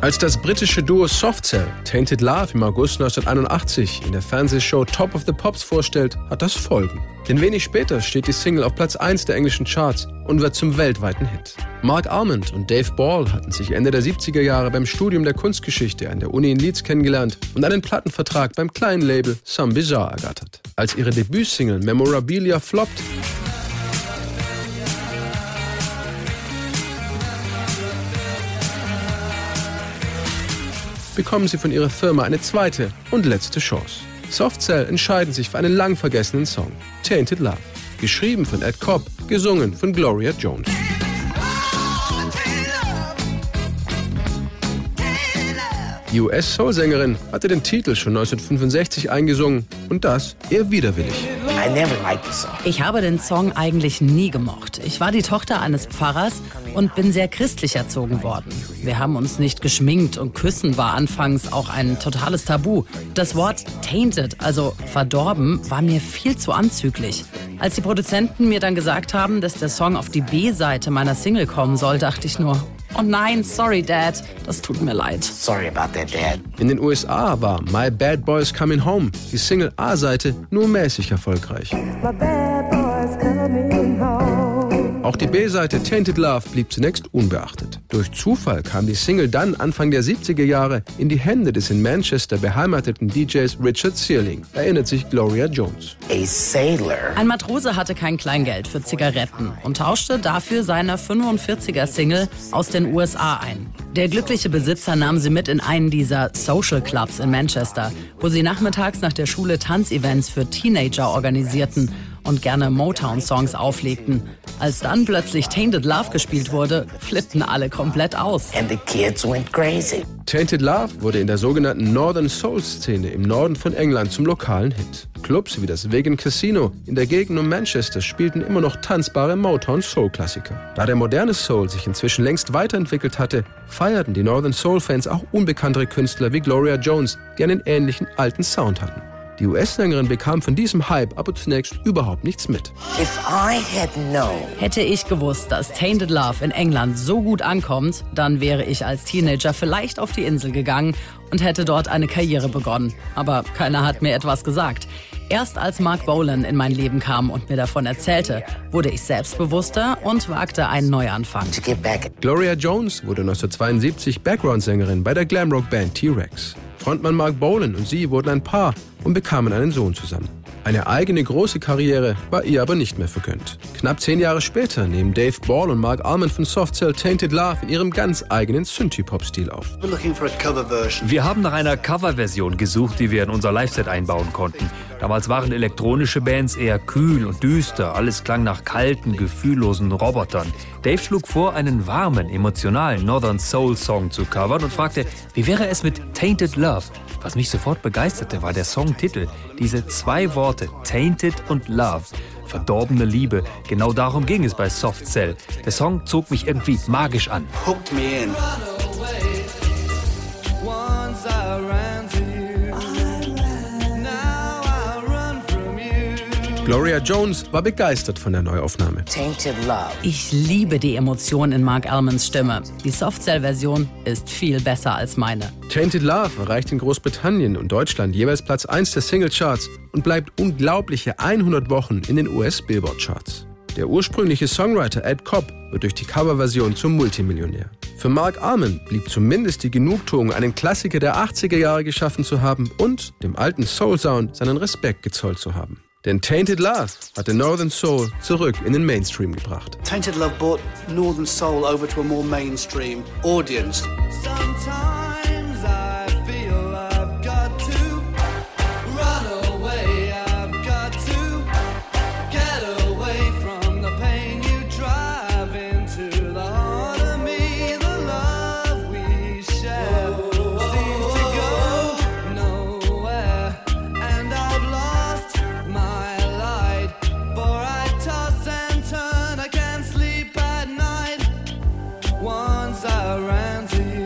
Als das britische Duo Softcell Tainted Love im August 1981 in der Fernsehshow Top of the Pops vorstellt, hat das Folgen. Denn wenig später steht die Single auf Platz 1 der englischen Charts und wird zum weltweiten Hit. Mark Almond und Dave Ball hatten sich Ende der 70er Jahre beim Studium der Kunstgeschichte an der Uni in Leeds kennengelernt und einen Plattenvertrag beim kleinen Label Some Bizarre ergattert. Als ihre Debütsingle Memorabilia floppt, bekommen sie von ihrer Firma eine zweite und letzte Chance. Softcell entscheiden sich für einen lang vergessenen Song, Tainted Love, geschrieben von Ed Cobb, gesungen von Gloria Jones. Die US-Soul-Sängerin hatte den Titel schon 1965 eingesungen und das eher widerwillig. Ich habe den Song eigentlich nie gemocht. Ich war die Tochter eines Pfarrers und bin sehr christlich erzogen worden. Wir haben uns nicht geschminkt und Küssen war anfangs auch ein totales Tabu. Das Wort tainted, also verdorben, war mir viel zu anzüglich. Als die Produzenten mir dann gesagt haben, dass der Song auf die B-Seite meiner Single kommen soll, dachte ich nur, Oh nein, sorry, Dad. Das tut mir leid. Sorry about that, Dad. In den USA war My Bad Boys Coming Home, die Single A-Seite, nur mäßig erfolgreich. My bad. Auch die B-Seite Tainted Love blieb zunächst unbeachtet. Durch Zufall kam die Single dann Anfang der 70er Jahre in die Hände des in Manchester beheimateten DJs Richard Searling, erinnert sich Gloria Jones. Ein Matrose hatte kein Kleingeld für Zigaretten und tauschte dafür seine 45er Single aus den USA ein. Der glückliche Besitzer nahm sie mit in einen dieser Social Clubs in Manchester, wo sie nachmittags nach der Schule Tanzevents für Teenager organisierten und gerne Motown-Songs auflegten. Als dann plötzlich Tainted Love gespielt wurde, flippten alle komplett aus. And the kids went crazy. Tainted Love wurde in der sogenannten Northern Soul-Szene im Norden von England zum lokalen Hit. Clubs wie das Vegan Casino in der Gegend um Manchester spielten immer noch tanzbare Motown-Soul-Klassiker. Da der moderne Soul sich inzwischen längst weiterentwickelt hatte, feierten die Northern Soul-Fans auch unbekanntere Künstler wie Gloria Jones, die einen ähnlichen alten Sound hatten. Die US-Sängerin bekam von diesem Hype aber zunächst überhaupt nichts mit. Hätte ich gewusst, dass Tainted Love in England so gut ankommt, dann wäre ich als Teenager vielleicht auf die Insel gegangen und hätte dort eine Karriere begonnen. Aber keiner hat mir etwas gesagt. Erst als Mark Bolan in mein Leben kam und mir davon erzählte, wurde ich selbstbewusster und wagte einen Neuanfang. Gloria Jones wurde 1972 Background-Sängerin bei der Glamrock-Band T-Rex. Frontmann Mark Bolan und sie wurden ein Paar und bekamen einen Sohn zusammen. Eine eigene große Karriere war ihr aber nicht mehr vergönnt. Knapp zehn Jahre später nehmen Dave Ball und Mark Almond von Softcell Tainted Love in ihrem ganz eigenen Synthie-Pop-Stil auf. Wir haben nach einer Coverversion gesucht, die wir in unser Live-Set einbauen konnten. Damals waren elektronische Bands eher kühl und düster, alles klang nach kalten, gefühllosen Robotern. Dave schlug vor, einen warmen, emotionalen Northern Soul Song zu covern und fragte, wie wäre es mit Tainted Love? Was mich sofort begeisterte, war der Songtitel. Diese zwei Worte, Tainted und Love. Verdorbene Liebe. Genau darum ging es bei Soft Cell. Der Song zog mich irgendwie magisch an. Hooked me in. Gloria Jones war begeistert von der Neuaufnahme. Ich liebe die Emotionen in Mark Almonds Stimme. Die Softcell-Version ist viel besser als meine. Tainted Love erreicht in Großbritannien und Deutschland jeweils Platz 1 der Singlecharts und bleibt unglaubliche 100 Wochen in den US-Billboard-Charts. Der ursprüngliche Songwriter Ed Cobb wird durch die Coverversion zum Multimillionär. Für Mark Armin blieb zumindest die Genugtuung, einen Klassiker der 80er Jahre geschaffen zu haben und dem alten Soul-Sound seinen Respekt gezollt zu haben. Denn Tainted Love hat den Northern Soul zurück in den Mainstream gebracht. Tainted Love brought Northern Soul over to a more mainstream audience. Sometimes silence around you.